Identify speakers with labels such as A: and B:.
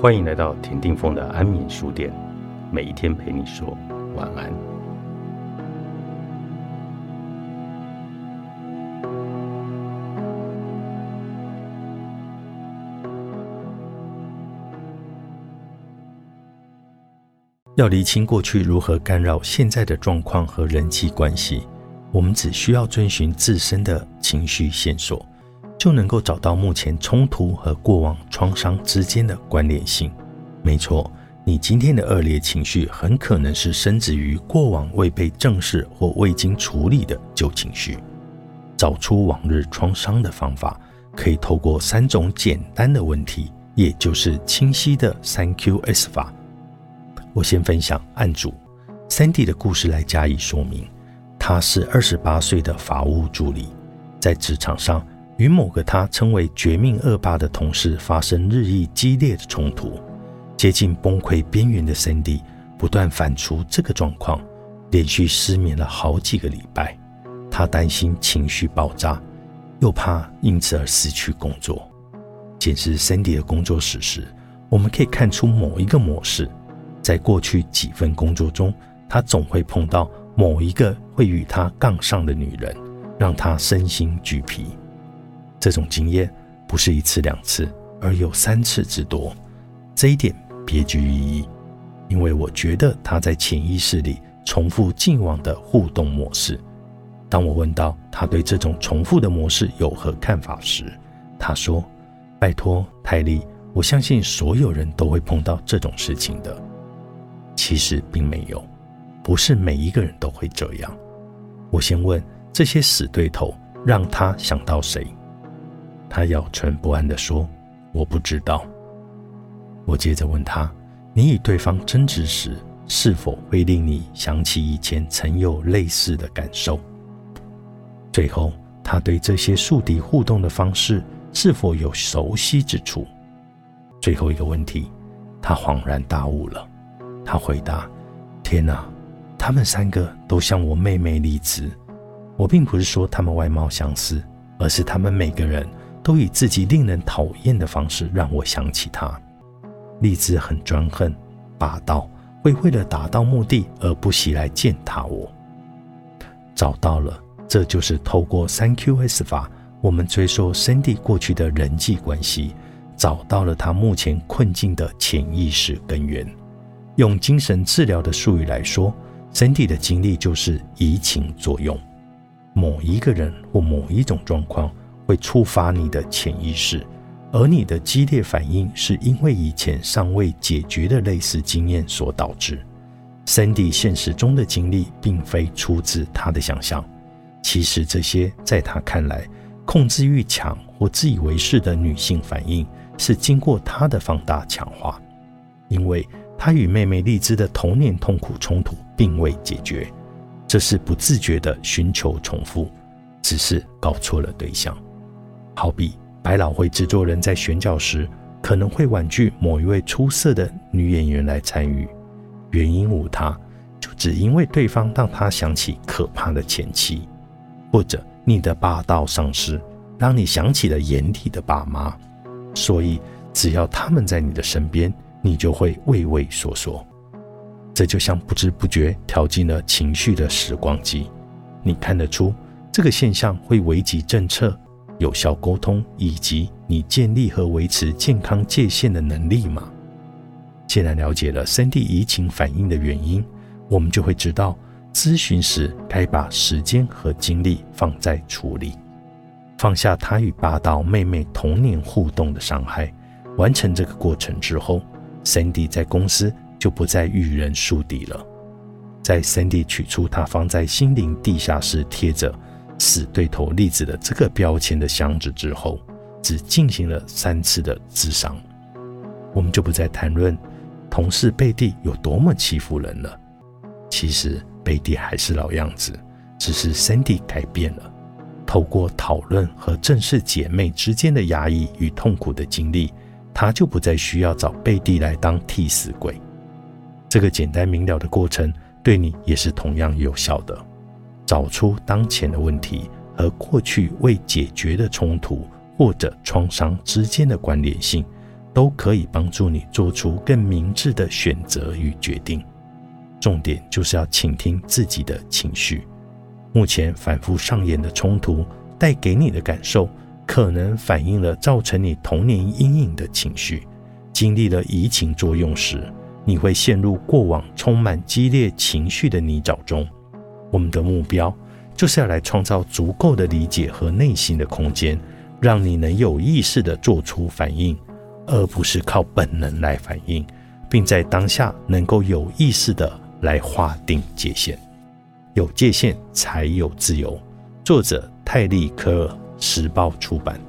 A: 欢迎来到田定峰的安眠书店，每一天陪你说晚安。要厘清过去如何干扰现在的状况和人际关系，我们只需要遵循自身的情绪线索。就能够找到目前冲突和过往创伤之间的关联性。没错，你今天的恶劣情绪很可能是升自于过往未被正视或未经处理的旧情绪。找出往日创伤的方法，可以透过三种简单的问题，也就是清晰的三 Q-S 法。我先分享案主 Sandy 的故事来加以说明。他是二十八岁的法务助理，在职场上。与某个他称为“绝命恶霸”的同事发生日益激烈的冲突，接近崩溃边缘的 Cindy 不断反刍这个状况，连续失眠了好几个礼拜。他担心情绪爆炸，又怕因此而失去工作。检视 Cindy 的工作史时，我们可以看出某一个模式：在过去几份工作中，他总会碰到某一个会与他杠上的女人，让他身心俱疲。这种经验不是一次两次，而有三次之多。这一点别具意义，因为我觉得他在潜意识里重复近往的互动模式。当我问到他对这种重复的模式有何看法时，他说：“拜托，泰利，我相信所有人都会碰到这种事情的。其实并没有，不是每一个人都会这样。”我先问这些死对头，让他想到谁？他咬唇不安地说：“我不知道。”我接着问他：“你与对方争执时，是否会令你想起以前曾有类似的感受？”最后，他对这些宿敌互动的方式是否有熟悉之处？最后一个问题，他恍然大悟了。他回答：“天哪，他们三个都像我妹妹丽兹。我并不是说他们外貌相似，而是他们每个人。”都以自己令人讨厌的方式让我想起他。丽兹很专横、霸道，会为了达到目的而不惜来践踏我。找到了，这就是透过三 Q-S 法，我们追溯 Cindy 过去的人际关系，找到了他目前困境的潜意识根源。用精神治疗的术语来说，Cindy 的经历就是移情作用。某一个人或某一种状况。会触发你的潜意识，而你的激烈反应是因为以前尚未解决的类似经验所导致。Sandy 现实中的经历并非出自他的想象，其实这些在他看来控制欲强或自以为是的女性反应，是经过他的放大强化，因为他与妹妹荔枝的童年痛苦冲突并未解决，这是不自觉的寻求重复，只是搞错了对象。好比百老汇制作人在选角时，可能会婉拒某一位出色的女演员来参与，原因无他，就只因为对方让他想起可怕的前妻，或者你的霸道上司让你想起了眼里的爸妈，所以只要他们在你的身边，你就会畏畏缩缩。这就像不知不觉跳进了情绪的时光机。你看得出这个现象会危及政策？有效沟通以及你建立和维持健康界限的能力吗？既然了解了三 D 移情反应的原因，我们就会知道咨询时该把时间和精力放在处理，放下他与霸道妹妹童年互动的伤害。完成这个过程之后，Sandy 在公司就不再遇人树敌了。在 Sandy 取出他放在心灵地下室贴着。死对头例子的这个标签的箱子之后，只进行了三次的自伤，我们就不再谈论同事贝蒂有多么欺负人了。其实贝蒂还是老样子，只是 Cindy 改变了。透过讨论和正视姐妹之间的压抑与痛苦的经历，她就不再需要找贝蒂来当替死鬼。这个简单明了的过程，对你也是同样有效的。找出当前的问题和过去未解决的冲突或者创伤之间的关联性，都可以帮助你做出更明智的选择与决定。重点就是要倾听自己的情绪。目前反复上演的冲突带给你的感受，可能反映了造成你童年阴影的情绪。经历了移情作用时，你会陷入过往充满激烈情绪的泥沼中。我们的目标就是要来创造足够的理解和内心的空间，让你能有意识的做出反应，而不是靠本能来反应，并在当下能够有意识的来划定界限。有界限才有自由。作者泰利·科尔，时报出版。